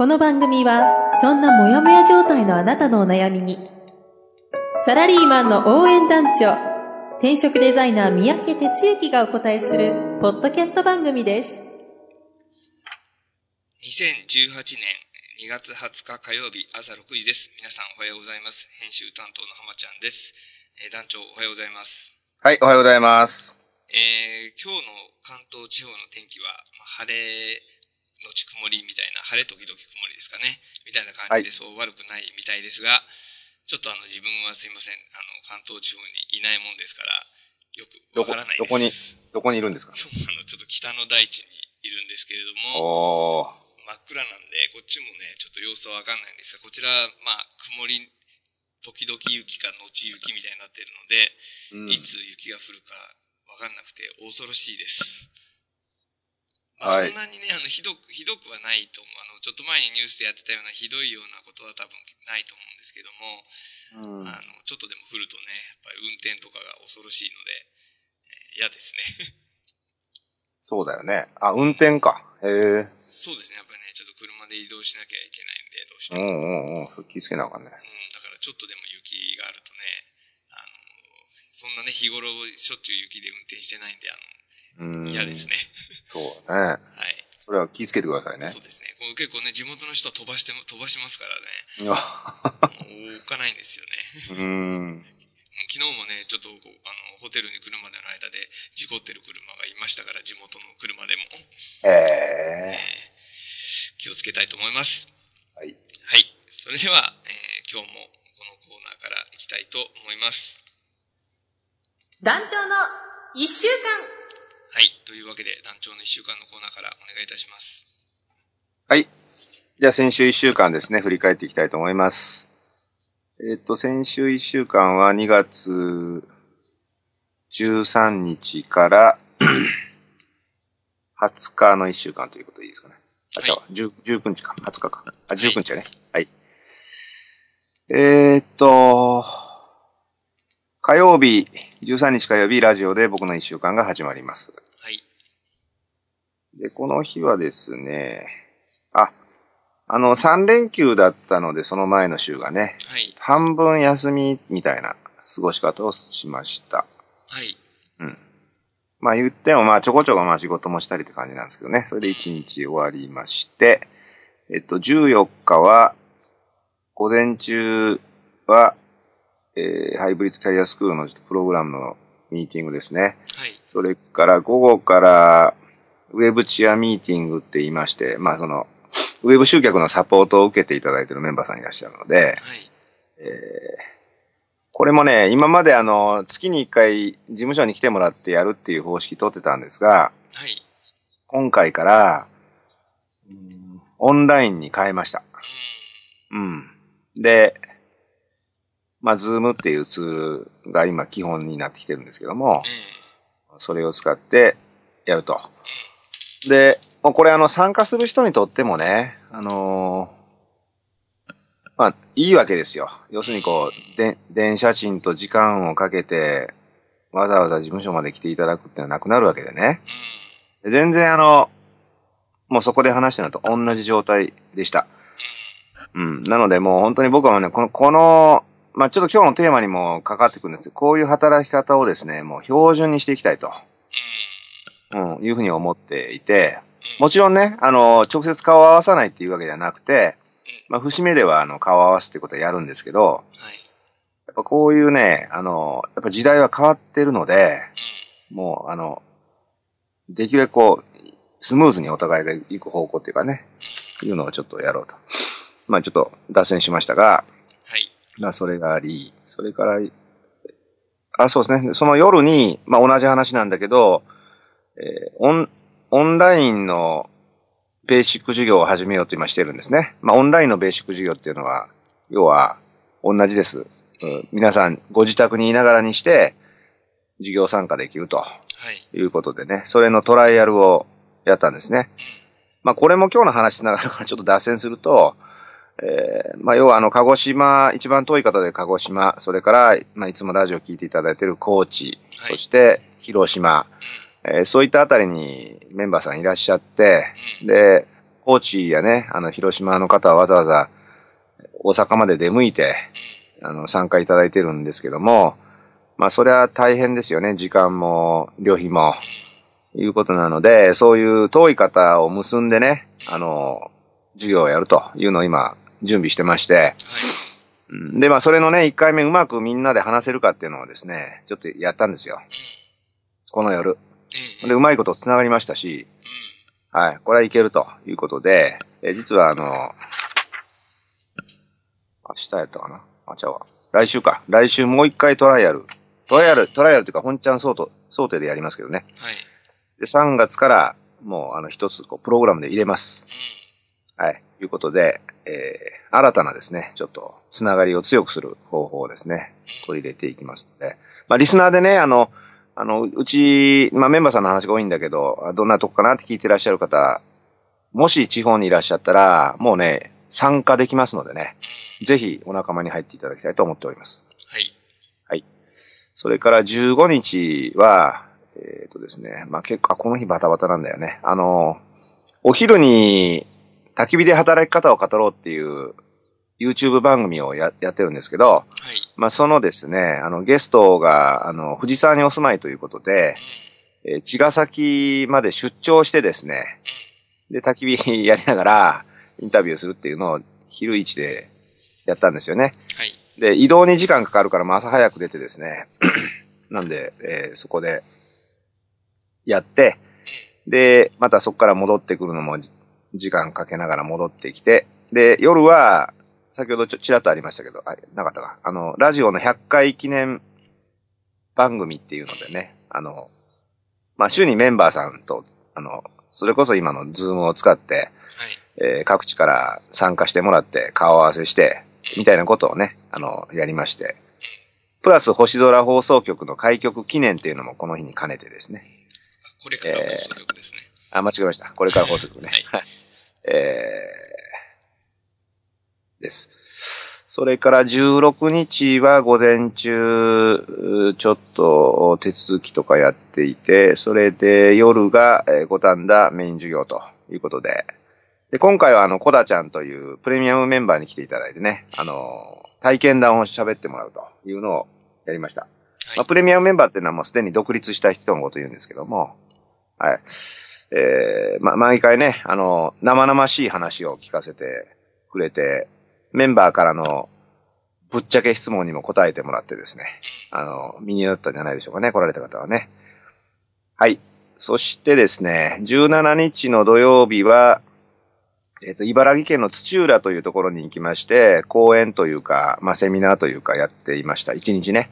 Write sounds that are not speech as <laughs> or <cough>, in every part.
この番組は、そんなモヤモヤ状態のあなたのお悩みに、サラリーマンの応援団長、転職デザイナー三宅哲之がお答えする、ポッドキャスト番組です。2018年2月20日火曜日朝6時です。皆さんおはようございます。編集担当の浜ちゃんです。えー団長おはようございます。はい、おはようございます。えー今日の関東地方の天気は、まあ晴れのち曇りみたいな、晴れ時々曇りですかね。みたいな感じでそう悪くないみたいですが、ちょっとあの自分はすいません。あの関東地方にいないもんですから、よくわからないです。どこにどこにいるんですか？今日はあのちょっと北の大地にいるんですけれども。真っ暗なんで、こっちもね、ちょっと様子はわかんないんですが、こちら、まあ、曇り、時々雪か後雪みたいになっているので、うんいつ雪が降るかわかんなくて恐ろしいです。まあ、はいそんなにね、あの、ひどく、ひどくはないと思う。あの、ちょっと前にニュースでやってたようなひどいようなことは多分ないと思うんですけども、うんあの、ちょっとでも降るとね、やっぱり運転とかが恐ろしいので、えー嫌ですね。そうだよね。あ、運転か。へえ。そうですね、やっぱりね、ちょっと車で移動しなきゃいけないんで、どうしてうも。んうんうん。気ぃつけなあかんね。うん、だからちょっとでも雪があるとね、あの、そんなね、日頃しょっちゅう雪で運転してないんで、あうん。の、嫌です。ね。そうだね。はい。それは気ぃつけてくださいねそう。ですね。こう結構ね、地元の人は飛ばしても、飛ばしますからいやね、<laughs> もう置かないんですよね。うん。昨日もね、ちょっとこう、あの、ホテルに来るまでの間で事故ってる車がいましたから、地元の車でも、へええ。ー気をつけたいと思います。はい。はい。それでは、えー今日もこのコーナーからいきたいと思います。団長の一週間はい。というわけで、団長の一週間のコーナーからお願いいたします。はい。じゃあ先週一週間ですね、振り返っていきたいと思います。えっ、と、先週一週間は2月13日から <clears throat> 20日の一週間ということでいいですかね。あ、はい違うわ、10 19日か、20日か。あ、19日やね。はい。えっ、と、火曜日、13日火曜日、ラジオで僕の一週間が始まります。はい。で、この日はですね、あ、あの、3連休だったので、その前の週がね、はい。半分休みみたいな過ごし方をしました。はい。うん。まあ言っても、まあちょこちょこまあ仕事もしたりって感じなんですけどね。それで1日終わりまして、えっと、14日は、午前中は、えー、ハイブリッドキャリアスクールのプログラムのミーティングですね。はい。それから午後からウェブチアミーティングって言いまして、まあその、ウェブ集客のサポートを受けていただいているメンバーさんいらっしゃるので、はい。えーこれもね、今まであの、月に1回事務所に来てもらってやるっていう方式取ってたんですが、はい。今回から、うんオンラインに変えました。ううん。で、まあ、ズームっていうツールが今基本になってきてるんですけどもそれを使ってやると。で、もうこれあの参加する人にとってもね、あのーまあ、いいわけですよ。要するにこう、で、電車賃と時間をかけて、わざわざ事務所まで来ていただくっていうのはなくなるわけでね。で全然あの、もうそこで話したのと同じ状態でした。うん。なのでもう本当に僕はね、この、この、まあちょっと今日のテーマにもかかってくるんですけど、こういう働き方をですね、もう標準にしていきたいと。うん。うん、いうふうに思っていて、もちろんね、あの、直接顔を合わさないっていうわけではなくて、まあ、節目では、あの、顔を合わすってことはやるんですけど、はい。やっぱこういうね、あの、やっぱ時代は変わってるので、もう、あの、できるだけこう、スムーズにお互いが行く方向っていうかね、いうのをちょっとやろうと。まあ、ちょっと脱線しましたが、はい。まあ、それがあり、それから、あ、そうですね。その夜に、まあ、同じ話なんだけど、えーオン、オンラインのベーシック授業を始めようと今してるんですね。まあ、オンラインのベーシック授業っていうのは、要は、同じです。うん皆さん、ご自宅にいながらにして、授業参加できるとはい。いうことでね、それのトライアルをやったんですね。まあ、これも今日の話しながら <laughs> ちょっと脱線すると、えーまあ、要はあの、鹿児島、一番遠い方で鹿児島、それから、まあ、いつもラジオ聞いていただいている高知、はいそして広島、えーそういったあたりにメンバーさんいらっしゃって、で、高知やね、あの、広島の方はわざわざ大阪まで出向いて、あの、参加いただいてるんですけども、まあ、それは大変ですよね。時間も、旅費も、いうことなので、そういう遠い方を結んでね、あの、授業をやるというのを今、準備してまして、はい。うんで、まあ、それのね、1回目うまくみんなで話せるかっていうのをですね、ちょっとやったんですよ。この夜。ええで、うまいこと繋がりましたし、はい、これはいけるということで、え実はあの、明日やったかな？あ、ちゃうわ。来週か。来週もう一回トライアル。トライアル、トライアルというか本ちゃん想定想定でやりますけどね。はい。で、3月からもうあの一つこうプログラムで入れます。はい。ということで、えー、新たなですね、ちょっと、つながりを強くする方法をですね、取り入れていきますので、まあ、リスナーでね、あの、あの、うち、まあ、メンバーさんの話が多いんだけど、あどんなとこかなって聞いてらっしゃる方、もし地方にいらっしゃったら、もうね、参加できますのでね、ぜひお仲間に入っていただきたいと思っております。はい。それから15日は、えっ、とですね、まあ、結構、あこの日バタバタなんだよね。あの、お昼に焚き火で働き方を語ろうっていう YouTube 番組をややってるんですけど、はい。まあ、そのですね、あの、ゲストが、あの、藤沢にお住まいということで、えー茅ヶ崎まで出張してですね、で、焚き火やりながらインタビューするっていうのを昼一でやったんですよね。はい。で、移動に時間かかるから、まあ朝早く出てですね。<clears throat> なんで、えーそこで、やって、で、またそこから戻ってくるのも、時間かけながら戻ってきて、で、夜は、先ほどちょ、ちらっとありましたけど、あ、なかったか。あの、ラジオの100回記念番組っていうのでね、あの、まあ、週にメンバーさんと、あの、それこそ今のズームを使って、はい。えー各地から参加してもらって顔合わせして、みたいなことをね、あの、やりまして。プラス星空放送局の開局記念っていうのもこの日に兼ねてですね。これから放送局ですね。あ、間違えました。これから放送局ね。はい <laughs> えー、です。それから16日は午前中、ちょっと手続きとかやっていて、それで夜がえー五反田メイン授業ということで、で、今回はあの、コダちゃんというプレミアムメンバーに来ていただいてね、あの、体験談を喋ってもらうというのをやりました。はい。まあ、プレミアムメンバーっていうのはもうすでに独立した人のことを言うんですけども、はい。えー、まあ、毎回ね、あの、生々しい話を聞かせてくれて、メンバーからのぶっちゃけ質問にも答えてもらってですね、あの、身になったんじゃないでしょうかね、来られた方はね。はい。そしてですね、17日の土曜日は、えっ、と、茨城県の土浦というところに行きまして、講演というか、まあ、セミナーというかやっていました。一日ね。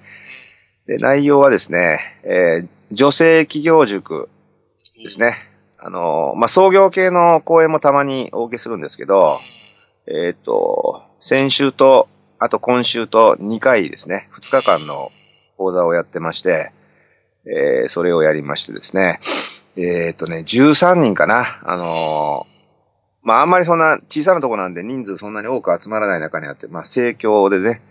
で、内容はですね、えー女性企業塾ですね。あの、まあ、創業系の講演もたまにお受けするんですけど、えっ、と、先週と、あと今週と2回ですね、2日間の講座をやってまして、えーそれをやりましてですね、えっ、とね、13人かな。あのまあ、あんまりそんな小さなとこなんで人数そんなに多く集まらない中にあって、まあ、盛況でね、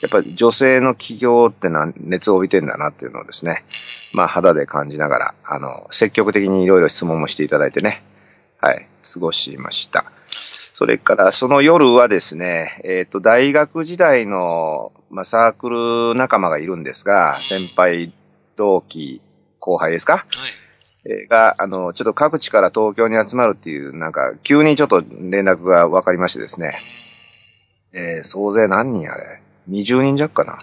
やっぱり女性の企業ってのは熱を帯びてんだなっていうのをですね、まあ、肌で感じながら、あの、積極的にいろいろ質問もしていただいてね、はい、過ごしました。それから、その夜はですね、えっ、と、大学時代の、まあ、サークル仲間がいるんですが、先輩、同期、後輩ですか？はい。えーが、あの、ちょっと各地から東京に集まるっていう、なんか、急にちょっと連絡が分かりましてですね、えー総勢何人あれ ?20 人弱かな。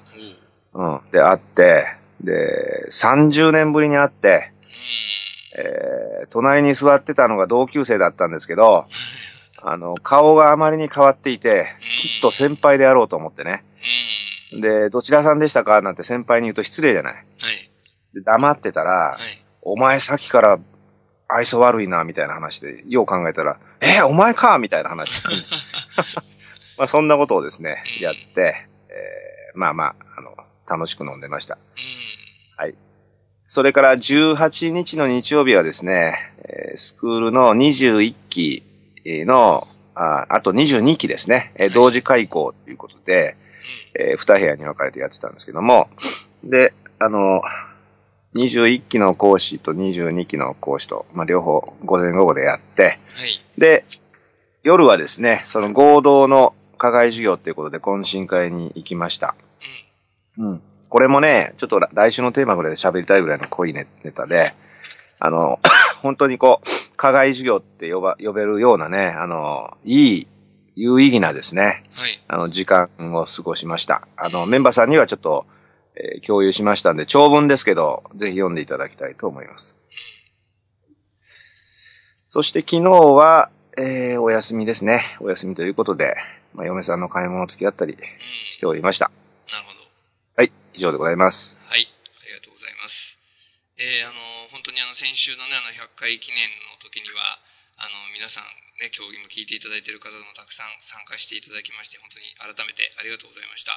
おううん。で、会って、で、30年ぶりに会って、えー隣に座ってたのが同級生だったんですけど、あの、顔があまりに変わっていて、きっと先輩であろうと思ってね。うん。で、どちらさんでしたかなんて先輩に言うと失礼じゃない。はい。で、黙ってたら、はい。お前さっきから愛想悪いな、みたいな話で、よう考えたら、えお前かみたいな話。<laughs> まあそんなことをですねう、んやって、えーまあまあ、あの、楽しく飲んでました。うん。はい。それから18日の日曜日はですね、えースクールの21期の、ああと22期ですね、えーはい同時開講ということで、えー2部屋に分かれてやってたんですけども、で、あの、21期の講師と22期の講師と、まあ、両方午前午後でやって、はい。で、夜はですね、その合同の課外授業ということで懇親会に行きました。うん。うん。これもね、ちょっと来週のテーマぐらいで喋りたいぐらいの濃いネネタで、あの、本当にこう、課外授業って呼ば、呼べるようなね、あの、いい、有意義なですね、はい。あの、時間を過ごしました。あの、メンバーさんにはちょっと、えー共有しましたんで、長文ですけど、ぜひ読んでいただきたいと思います。そして昨日は、えーお休みですね。お休みということで、まあ、嫁さんの買い物付き合ったりうん。しておりました。なるほど。はい、以上でございます。はい。ありがとうございます。えー、あの、本当にあの、先週のね、あの、100回記念の時には、あの、皆さんね、競技も聞いていただいている方もたくさん参加していただきまして、本当に改めてありがとうございました。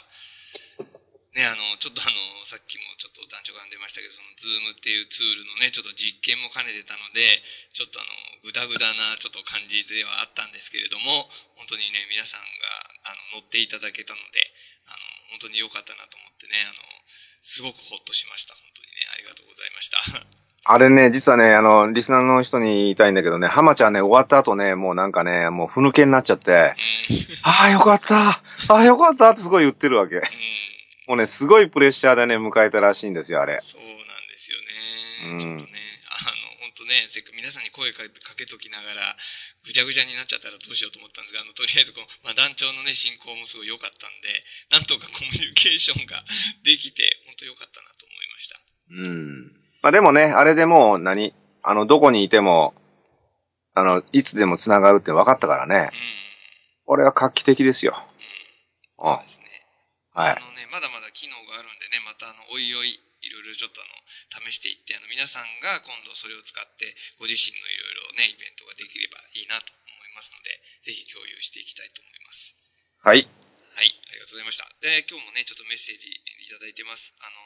ね、あの、ちょっとあの、さっきもちょっと団長が出ましたけど、その、ズームっていうツールのね、ちょっと実験も兼ねてたので、ちょっとあの、ぐだぐだな、ちょっと感じではあったんですけれども、本当にね、皆さんが、あの、乗っていただけたので、あの、本当に良かったなと思ってね、あの、すごくほっとしました。本当にね、ありがとうございました。あれね、実はね、あの、リスナーの人に言いたいんだけどね、浜ちゃんね、終わった後ね、もうなんかね、もうふぬけになっちゃって、うん。ああ、よかったああ、よかったってすごい言ってるわけ。うん。もうね、すごいプレッシャーでね、迎えたらしいんですよ、あれ。そうなんですようんね。ちょっとね、あの、本当ね、せっかく皆さんに声かけかけときながら、ぐちゃぐちゃになっちゃったらどうしようと思ったんですが、あの、とりあえずこう、まあ、団長のね、進行もすごい良かったんで、なんとかコミュニケーションができて、本当良かったなと思いました。うん。まあでもね、あれでもう何、あの、どこにいても、あの、いつでも繋がるって分かったからねう。ん。これは画期的ですよ。そうあですね。はいあのね、まだまだ機能があるんでね、またあの、おいおい、いろいろちょっとあの、試していって、あの、皆さんが今度それを使って、ご自身のいろいろね、イベントができればいいなと思いますので、ぜひ共有していきたいと思います。はい。はい、ありがとうございました。で、今日もね、ちょっとメッセージいただいてます。あの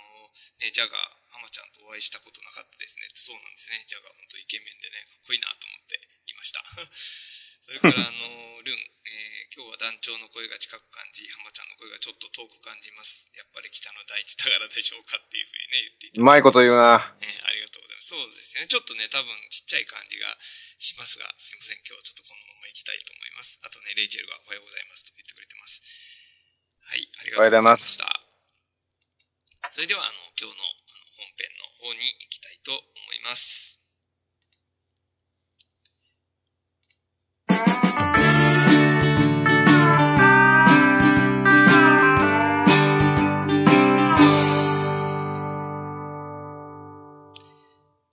ー、ね、ジャガー、浜ちゃんとお会いしたことなかったですね。そうなんですね。ジャガー、本当イケメンでね、かっこいいなと思っていました。<laughs> それから、あのー、ルン、えー今日は団長の声が近く感じ、浜ちゃんの声がちょっと遠く感じます。やっぱり北の大地だからでしょうかっていうふうにね、言っていてうまいこと言うな。えーありがとうございます。そうですね。ちょっとね、多分ちっちゃい感じがしますが、すいません。今日はちょっとこのまま行きたいと思います。あとね、レイチェルがおはようございますと言ってくれてます。はい、ありがとうございました。それでは、あの、今日の方に行きたいと思います。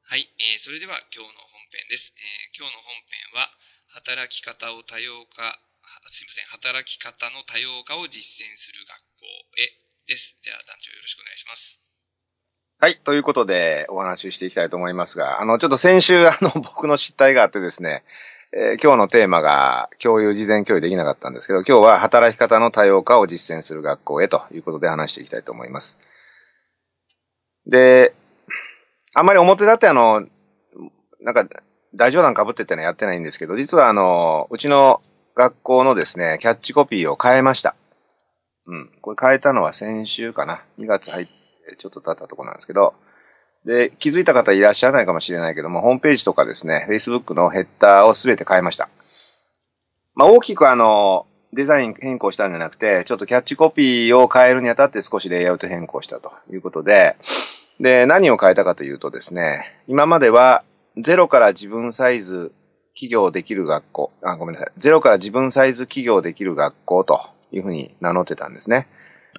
はい、えーそれでは今日の本編です。えー今日の本編は、働き方を多様化、すいません、働き方の多様化を実践する学校へです。じゃあ団長よろしくお願いします。はい。ということで、お話ししていきたいと思いますが、あの、ちょっと先週、<laughs> あの、僕の失態があってですね、えー今日のテーマが共有、事前共有できなかったんですけど、今日は働き方の多様化を実践する学校へということで話していきたいと思います。で、あんまり表立ってあの、なんか、大冗談被ってってのはやってないんですけど、実はあの、うちの学校のですね、キャッチコピーを変えました。うん。これ変えたのは先週かな。2月入ってちょっと経ったとこなんですけど、で、気づいた方いらっしゃらないかもしれないけども、ホームページとかですね、Facebook のヘッダーをすべて変えました。まあ、大きくあの、デザイン変更したんじゃなくて、ちょっとキャッチコピーを変えるにあたって少しレイアウト変更したということで、で、何を変えたかというとですね、今まではゼロから自分サイズ起業できる学校、あ、ごめんなさい。ゼロから自分サイズ起業できる学校というふうに名乗ってたんですね。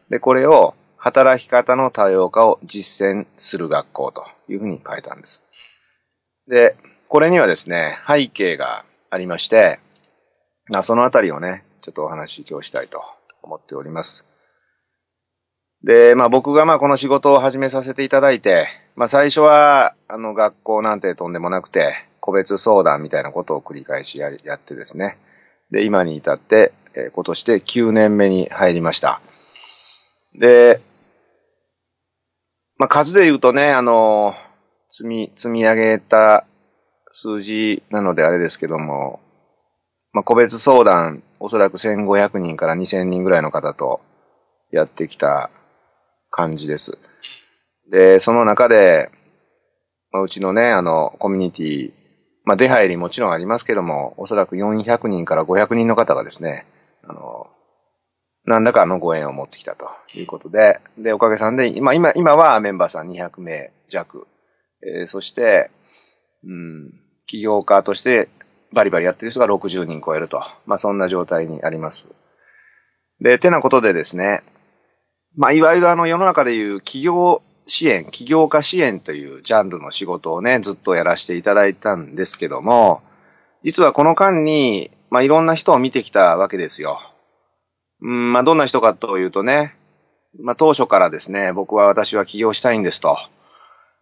で、これを働き方の多様化を実践する学校というふうに変えたんです。で、これにはですね、背景がありまして、まあ、そのあたりをね、ちょっとお話今日したいと思っております。で、まあ僕がまあこの仕事を始めさせていただいて、まあ最初は、あの学校なんてとんでもなくて、個別相談みたいなことを繰り返しややってですね。で、今に至って、え、今年で9年目に入りました。で、まあ、数で言うとね、あの積み、積み上げた数字なのであれですけども、まあ、個別相談、おそらく1500人から2000人ぐらいの方とやってきた感じです。で、その中で、まあ、うちのね、あの、コミュニティ、まあ、出入りもちろんありますけども、おそらく400人から500人の方がですね、あの、何らかのご縁を持ってきたということで、で、おかげさんで、今、今、今はメンバーさん200名弱、えー、そして、うん、起業家としてバリバリやってる人が60人超えると。まあ、そんな状態にあります。で、てなことでですね、まあ、いわゆるあの世の中でいう企業支援、起業家支援というジャンルの仕事をね、ずっとやらせていただいたんですけども、実はこの間に、まあ、いろんな人を見てきたわけですよ。うん、まあ、どんな人かというとね、まあ、当初からですね、僕は私は起業したいんですと。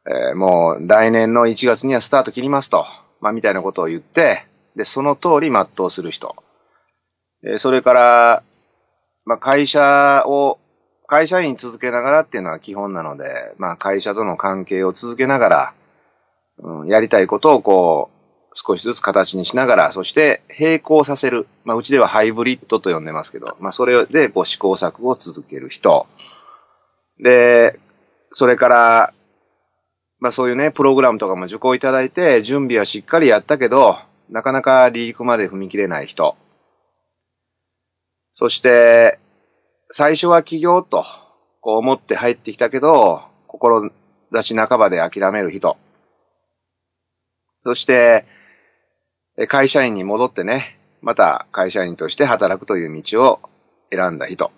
えー、もう来年の1月にはスタート切りますと。まあ、みたいなことを言って、で、その通り全うする人。えー、それから、まあ、会社を、会社員続けながらっていうのは基本なので、まあ、会社との関係を続けながら、うん、やりたいことをこう、少しずつ形にしながら、そして並行させる。まあ、うちではハイブリッドと呼んでますけど、まあ、それでこう試行錯誤を続ける人。で、それから、まあ、そういうね、プログラムとかも受講いただいて、準備はしっかりやったけど、なかなか離陸まで踏み切れない人。そして、最初は起業と、こう思って入ってきたけど、志半ばで諦める人。そして、会社員に戻ってね、また会社員として働くという道を選んだ人。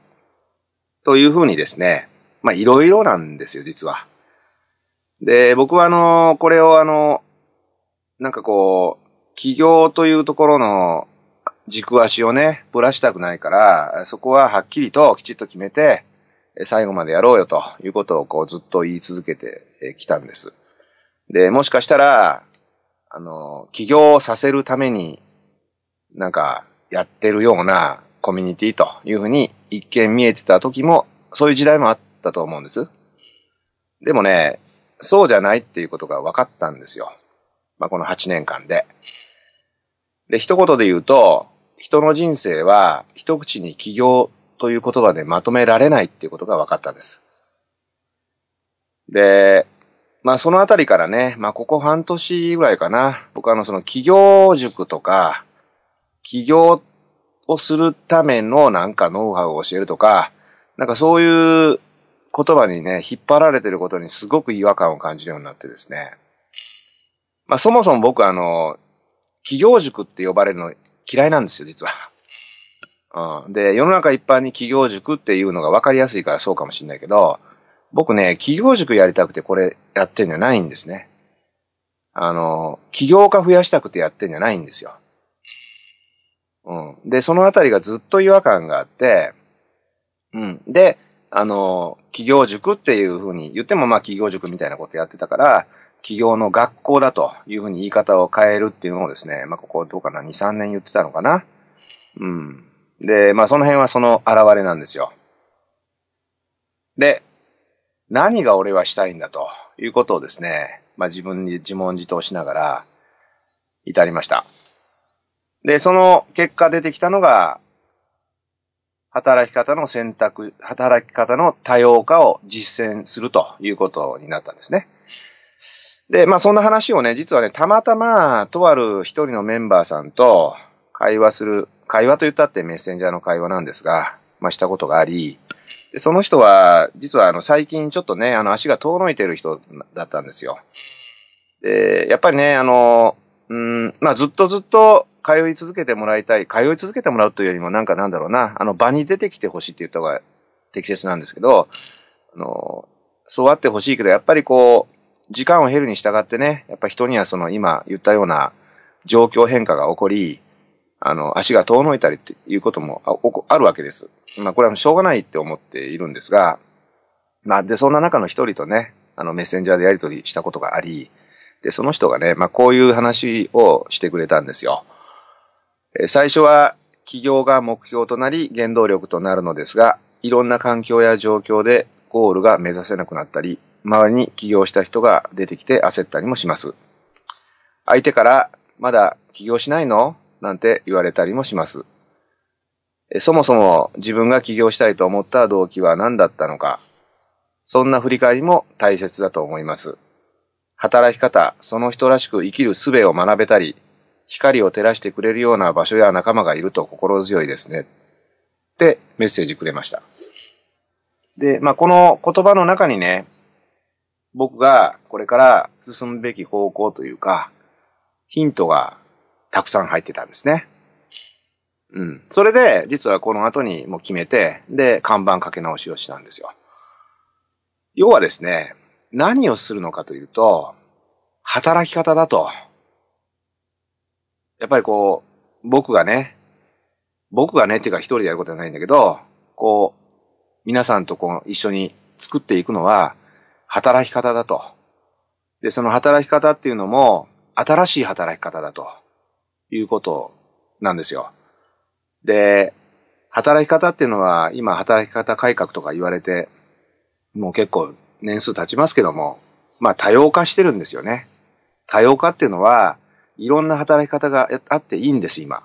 というふうにですね、まあいろいろなんですよ、実は。で、僕はあの、これをあの、なんかこう、企業というところの軸足をね、ぶらしたくないから、そこははっきりときちっと決めて、最後までやろうよということをこうずっと言い続けてきたんです。で、もしかしたら、あの、起業させるために、なんか、やってるようなコミュニティというふうに一見見えてた時も、そういう時代もあったと思うんです。でもね、そうじゃないっていうことが分かったんですよ。まあ、この8年間で。で、一言で言うと、人の人生は一口に起業という言葉でまとめられないっていうことが分かったんです。で、まあそのあたりからね、まあここ半年ぐらいかな、僕はあのその企業塾とか、起業をするためのなんかノウハウを教えるとか、なんかそういう言葉にね、引っ張られてることにすごく違和感を感じるようになってですね。まあそもそも僕あの、企業塾って呼ばれるの嫌いなんですよ、実は。うん、で、世の中一般に企業塾っていうのが分かりやすいからそうかもしれないけど、僕ね、企業塾やりたくてこれやってんじゃないんですね。あの、起業家増やしたくてやってんじゃないんですよ。うん。で、そのあたりがずっと違和感があって、うん。で、あの、企業塾っていうふうに言ってもまあ企業塾みたいなことやってたから、企業の学校だというふうに言い方を変えるっていうのをですね、まあここどうかな、2、3年言ってたのかな。うん。で、まあその辺はその現れなんですよ。で、何が俺はしたいんだということをですね、まあ自分に自問自答しながら至りました。で、その結果出てきたのが、働き方の選択、働き方の多様化を実践するということになったんですね。で、まあそんな話をね、実はね、たまたま、とある一人のメンバーさんと会話する、会話と言ったってメッセンジャーの会話なんですが、まあしたことがあり、でその人は、実はあの最近ちょっとね、あの足が遠のいてる人だったんですよ。で、やっぱりね、あの、うん、まあずっとずっと通い続けてもらいたい、通い続けてもらうというよりもなんかなんだろうな、あの場に出てきてほしいって言った方が適切なんですけど、あの、そうあってほしいけど、やっぱりこう、時間を経るに従ってね、やっぱ人にはその今言ったような状況変化が起こり、あの、足が遠のいたりっていうこともああるわけです。まあ、これはしょうがないって思っているんですが、まあ、で、そんな中の一人とね、あの、メッセンジャーでやり取りしたことがあり、で、その人がね、まあ、こういう話をしてくれたんですよ。え最初は企業が目標となり原動力となるのですが、いろんな環境や状況でゴールが目指せなくなったり、周りに起業した人が出てきて焦ったりもします。相手から、まだ起業しないの？なんて言われたりもします。そもそも自分が起業したいと思った動機は何だったのか、そんな振り返りも大切だと思います。働き方、その人らしく生きる術を学べたり、光を照らしてくれるような場所や仲間がいると心強いですね。ってメッセージくれました。で、まあ、この言葉の中にね、僕がこれから進むべき方向というか、ヒントがたくさん入ってたんですね。うん。それで、実はこの後にもう決めて、で、看板かけ直しをしたんですよ。要はですね、何をするのかというと、働き方だと。やっぱりこう、僕がね、僕がねっていうか一人でやることはないんだけど、こう、皆さんとこう一緒に作っていくのは、働き方だと。で、その働き方っていうのも、新しい働き方だということなんですよ。で、働き方っていうのは、今働き方改革とか言われて、もう結構年数経ちますけども、まあ多様化してるんですよね。多様化っていうのは、いろんな働き方があっていいんです、今。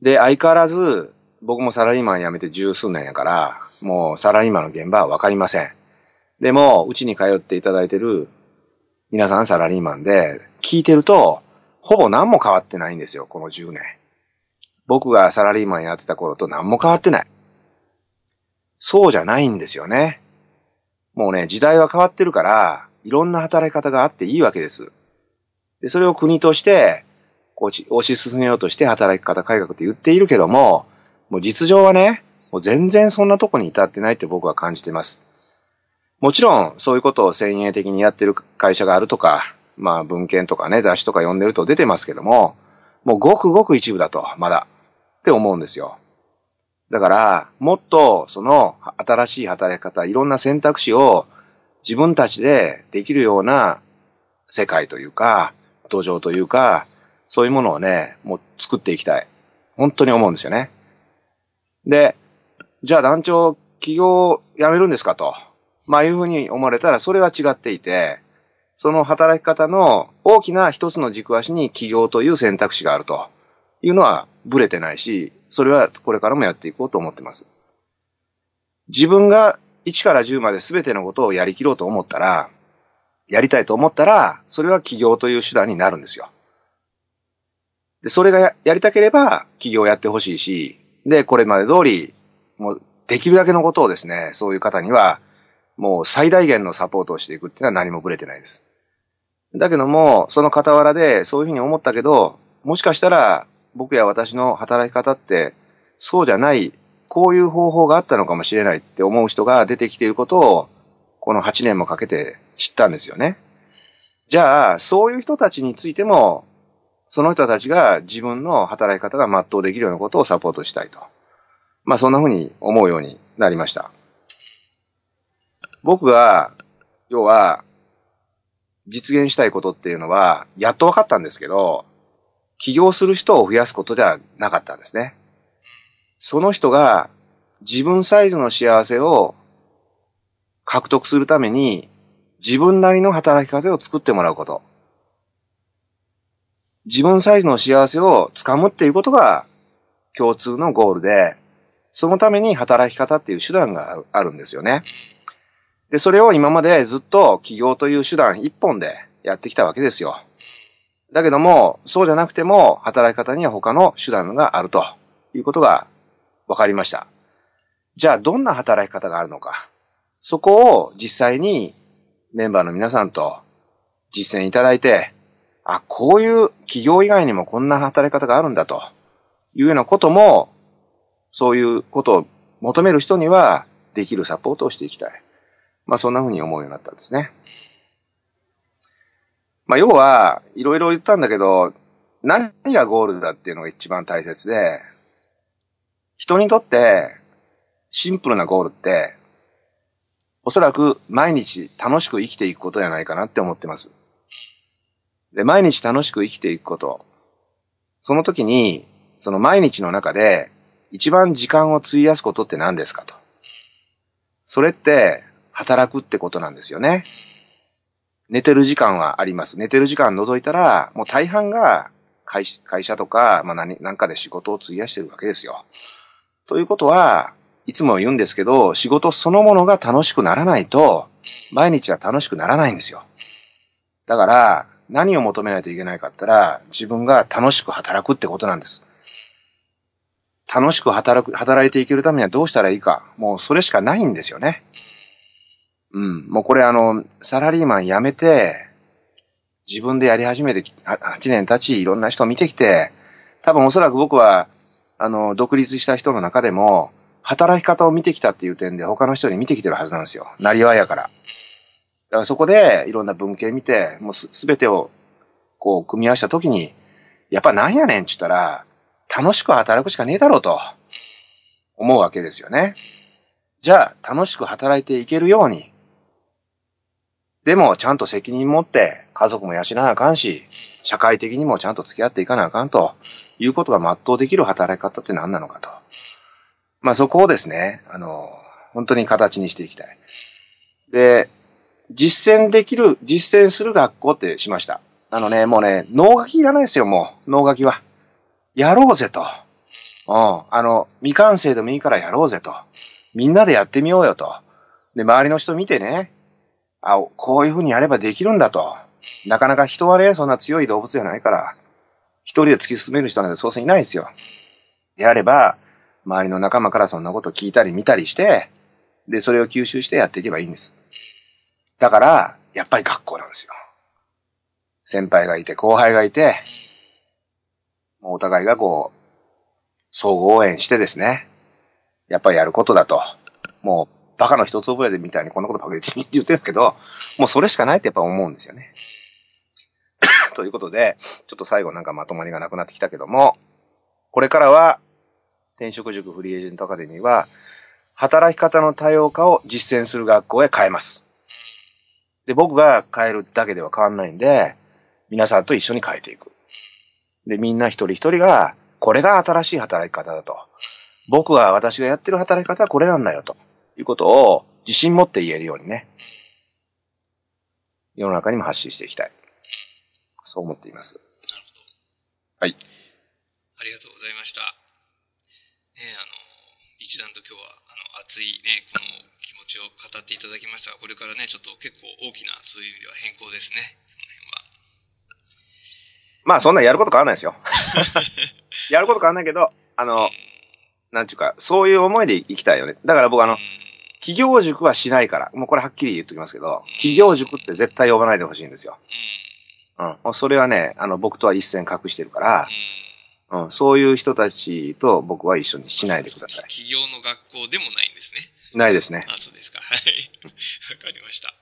で、相変わらず、僕もサラリーマン辞めて十数年やから、もうサラリーマンの現場はわかりません。でも、うちに通っていただいてる皆さんサラリーマンで、聞いてると、ほぼ何も変わってないんですよ、この10年。僕がサラリーマンやってた頃と何も変わってない。そうじゃないんですよね。もうね、時代は変わってるから、いろんな働き方があっていいわけです。で、それを国として、こう、推し進めようとして働き方改革って言っているけども、もう実情はね、もう全然そんなとこに至ってないって僕は感じてます。もちろん、そういうことを先鋭的にやってる会社があるとか、まあ文献とかね、雑誌とか読んでると出てますけども、もうごくごく一部だと、まだ。って思うんですよ。だから、もっと、その、新しい働き方、いろんな選択肢を自分たちでできるような世界というか、土壌というか、そういうものをね、もう作っていきたい。本当に思うんですよね。で、じゃあ団長、起業辞めるんですかと。まあいうふうに思われたら、それは違っていて、その働き方の大きな一つの軸足に起業という選択肢があるというのはブレてないし、それはこれからもやっていこうと思ってます。自分が1から10まで全てのことをやりきろうと思ったら、やりたいと思ったら、それは起業という手段になるんですよ。で、それがややりたければ、起業やってほしいし、で、これまで通り、もう、できるだけのことをですね、そういう方には、もう最大限のサポートをしていくっていうのは何もブレてないです。だけども、その傍らでそういうふうに思ったけど、もしかしたら僕や私の働き方ってそうじゃない、こういう方法があったのかもしれないって思う人が出てきていることを、この8年もかけて知ったんですよね。じゃあ、そういう人たちについても、その人たちが自分の働き方が全うできるようなことをサポートしたいと。まあそんな風に思うようになりました。僕が、要は、実現したいことっていうのは、やっと分かったんですけど、起業する人を増やすことではなかったんですね。その人が自分サイズの幸せを獲得するために自分なりの働き方を作ってもらうこと。自分サイズの幸せをつかむっていうことが共通のゴールで、そのために働き方っていう手段があるんですよね。で、それを今までずっと起業という手段一本でやってきたわけですよ。だけども、そうじゃなくても、働き方には他の手段があるということが分かりました。じゃあ、どんな働き方があるのか。そこを実際にメンバーの皆さんと実践いただいて、あ、こういう企業以外にもこんな働き方があるんだというようなことも、そういうことを求める人にはできるサポートをしていきたい。まあそんな風に思うようになったんですね。まあ、要は、いろいろ言ったんだけど、何がゴールだっていうのが一番大切で、人にとってシンプルなゴールって、おそらく毎日楽しく生きていくことじゃないかなって思ってます。で、毎日楽しく生きていくこと。その時に、その毎日の中で一番時間を費やすことって何ですかと。それって働くってことなんですよね。寝てる時間はあります。寝てる時間除いたら、もう大半が会社とか、まあ何、なんかで仕事を費やしてるわけですよ。ということは、いつも言うんですけど、仕事そのものが楽しくならないと、毎日は楽しくならないんですよ。だから、何を求めないといけないかったら、自分が楽しく働くってことなんです。楽しく働く、働いていけるためにはどうしたらいいか。もうそれしかないんですよね。うん。もうこれあの、サラリーマン辞めて、自分でやり始めて8年経ち、いろんな人を見てきて、多分おそらく僕は、あの、独立した人の中でも、働き方を見てきたっていう点で他の人に見てきてるはずなんですよ。なりわいやから。だからそこでいろんな文献見て、もうすべてをこう組み合わせたときに、やっぱなんやねんって言ったら、楽しく働くしかねえだろうと思うわけですよね。じゃあ楽しく働いていけるように、でもちゃんと責任持って家族も養わなあかんし、社会的にもちゃんと付き合っていかなあかんということが全うできる働き方って何なのかと。まあそこをですね、あの、本当に形にしていきたい。で、実践できる、実践する学校ってしました。あのね、もうね、脳書きいらないですよ、もう。脳書きは。やろうぜと。うん。あの、未完成でもいいからやろうぜと。みんなでやってみようよと。で、周りの人見てね、あ、こういうふうにやればできるんだと。なかなか人はね、そんな強い動物じゃないから、一人で突き進める人なんてそうせいないですよ。であれば、周りの仲間からそんなこと聞いたり見たりして、で、それを吸収してやっていけばいいんです。だから、やっぱり学校なんですよ。先輩がいて、後輩がいて、お互いがこう、相互応援してですね、やっぱりやることだと。もう、バカの一つ覚えでみたいにこんなことばかり言ってるんですけど、もうそれしかないってやっぱ思うんですよね。<laughs> ということで、ちょっと最後なんかまとまりがなくなってきたけども、これからは転職塾フリーエージェントアカデミーは、働き方の多様化を実践する学校へ変えます。で、僕が変えるだけでは変わんないんで、皆さんと一緒に変えていく。で、みんな一人一人が、これが新しい働き方だと。僕は私がやってる働き方はこれなんだよと。いうことを自信持って言えるようにね。世の中にも発信していきたい。そう思っています。なるほど。はい。ありがとうございました。ね、あの、一段と今日は、あの、熱いね、この気持ちを語っていただきましたが、これからね、ちょっと結構大きな、そういう意味では変更ですね。その辺は。まあ、そんなやること変わんないですよ。<laughs> やること変わんないけど、あの、うん、なんちゅうか、そういう思いで行きたいよね。だから僕あの、うん、企業塾はしないから、もうこれはっきり言っときますけど、うん、企業塾って絶対呼ばないでほしいんですよ。うん。それはね、あの、僕とは一線隠してるから、うん、そういう人たちと僕は一緒にしないでください。企業の学校でもないんですね。ないですね。あ、そうですか。はい。わかりました。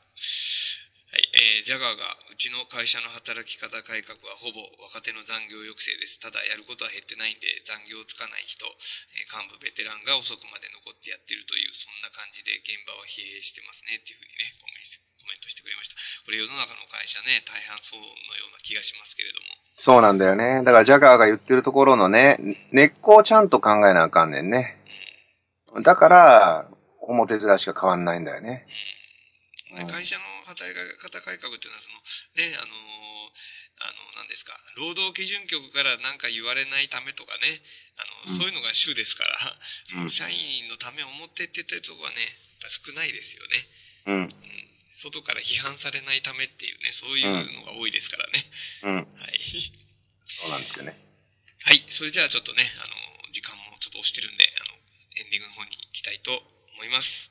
えー、ジャガーが、うちの会社の働き方改革はほぼ若手の残業抑制です。ただ、やることは減ってないんで、残業つかない人、えー、幹部、ベテランが遅くまで残ってやってるという、そんな感じで現場は疲弊してますね、っていうふうにね、コメントコメントしてくれました。これ世の中の会社ね、大半そうのような気がしますけれども。そうなんだよね。だからジャガーが言ってるところのね、根っこをちゃんと考えなあかんねんね。だから、表面しか変わんないんだよね。うん、会社の働き方改革っていうのは、その、ね、あのあの、何ですか、労働基準局から何か言われないためとかね、あの、うん、そういうのが主ですから、その社員のためを思ってって言ってるとこはね、少ないですよね。うん。うん外から批判されないためっていうね、そういうのが多いですからね。うん。はい。そうなんですよね。はい。それじゃあちょっとね、あの、時間もちょっと押してるんで、あの、エンディングの方に行きたいと思います。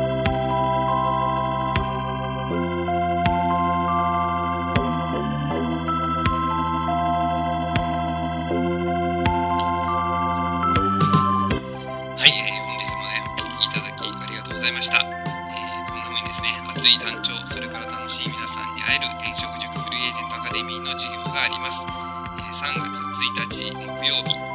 の授業があります。3月1日木曜日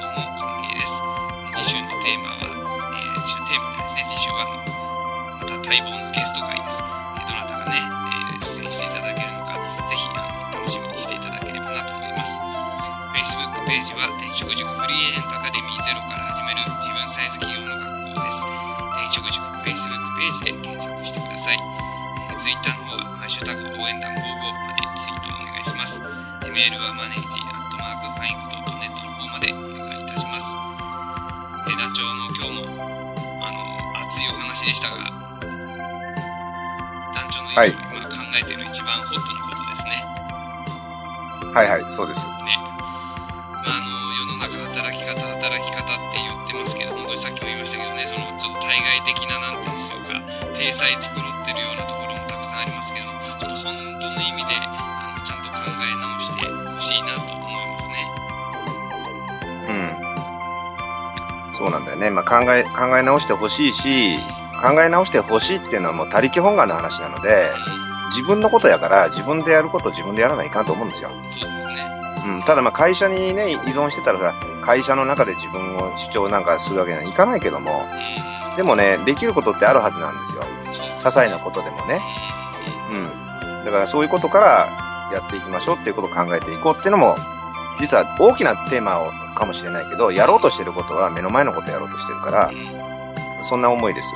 問や感想も歓迎です。次週のテーマは、えー次週テーマがですね、次週はまた待望のゲスト会です。えーどなたがね、えー出演していただけるのか、ぜひあの楽しみにしていただければなと思います。Facebook ページは転職塾フリーエージェントアカデミーゼロから始める自分サイズ企業の学校です。転職塾 Facebook ページで検索してください。えー Twitter の方はハッシュタグ応援団55までツイートお願いします。メールはマネージ団長の今,、はい今考えている一番ホットなことですね。はいはい、そうです。ね。まあ、あの、世の中働き方、働き方って言ってますけど、本当にさっきも言いましたけどね、そのちょっと対外的な、なんていうんでしょうか、体裁繕ってるようなところもたくさんありますけども、ちょっと本当の意味で、あの、ちゃんと考え直してほしいなと思いますね。うん。そうなんだよね。まあ、考え、考え直してほしいし、考え直してほしいっていうのはもう他力本願の話なので、自分のことやから自分でやることを自分でやらないかんと思うんですよ。うん、そうですね。うん。ただまあ会社にね、依存してたらさ、会社の中で自分を主張なんかするわけにはいかないけども、うん。でもね、できることってあるはずなんですよ。些細なことでもね。うん。だからそういうことからやっていきましょうっていうことを考えていこうっていうのも、実は大きなテーマをかもしれないけど、やろうとしてることは目の前のことやろうとしてるからそんな思いです。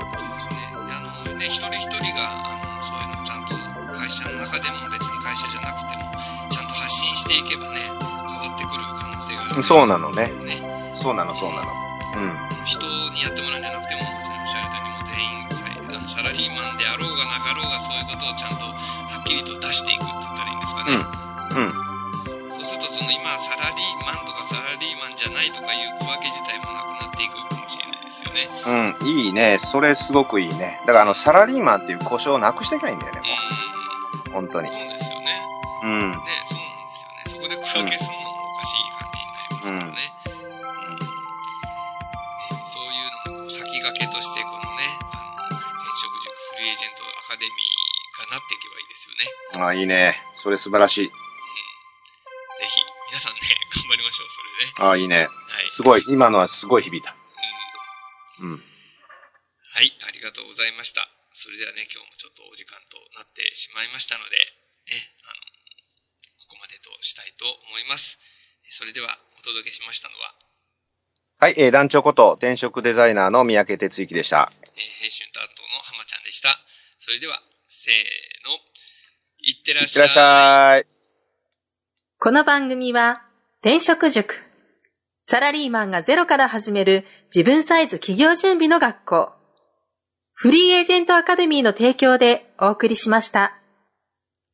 ね。一人一人が、あの、そういうのちゃんと会社の中でも別に会社じゃなくても、ちゃんと発信していけばね、変わってくる可能性がある。そうなのね。ね。そうなの、そうなの。うん。人にやってもらうんじゃなくても、まさにおっしゃる通りもう全員、あのサラリーマンであろうがなかろうがそういうことをちゃんとはっきりと出していくって言ったらいいんですかね。うん。そうすると、その今、サラリーマンとかサラリーマンじゃないとかいう区分け自体もなくなっていくね。うん。いいね。それすごくいいね。だからあの、サラリーマンっていう故障をなくしていかないんだよね、うん。もう。本当に。そうですよね。うん。ね、そうなんですよね。そこで区分けするのもおかしい感じになりますからね。うん。ね、そういうのを先駆けとして、このね、あの、転職塾フリーエージェントアカデミーがなっていけばいいですよね。あいいね。それ素晴らしい。ぜひ、皆さんね、頑張りましょう、それでね。あいいね。はい。すごい。今のはすごい響いた。うんうん。はい、ありがとうございました。それではね、今日もちょっとお時間となってしまいましたので、ね、あの、ここまでとしたいと思います。それでは、お届けしましたのは、はい、えー、団長こと、転職デザイナーの三宅哲之でした。えー編集担当の浜ちゃんでした。それでは、せーの、いってらっしゃい。いってらっしゃい。この番組は、転職塾。サラリーマンがゼロから始める自分サイズ企業準備の学校。フリーエージェントアカデミーの提供でお送りしました。